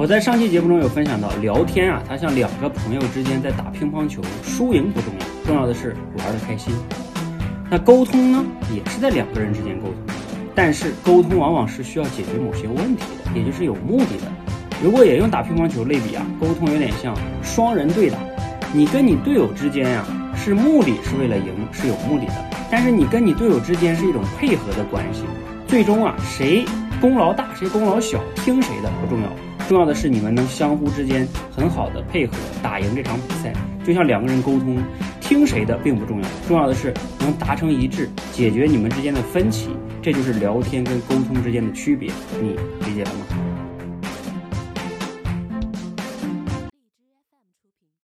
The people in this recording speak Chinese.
我在上期节目中有分享到，聊天啊，它像两个朋友之间在打乒乓球，输赢不重要，重要的是玩的开心。那沟通呢，也是在两个人之间沟通，但是沟通往往是需要解决某些问题的，也就是有目的的。如果也用打乒乓球类比啊，沟通有点像双人对打，你跟你队友之间呀，是目的是为了赢，是有目的的，但是你跟你队友之间是一种配合的关系，最终啊，谁功劳大，谁功劳小，听谁的不重要。重要的是你们能相互之间很好的配合，打赢这场比赛。就像两个人沟通，听谁的并不重要，重要的是能达成一致，解决你们之间的分歧。这就是聊天跟沟通之间的区别，你理解了吗？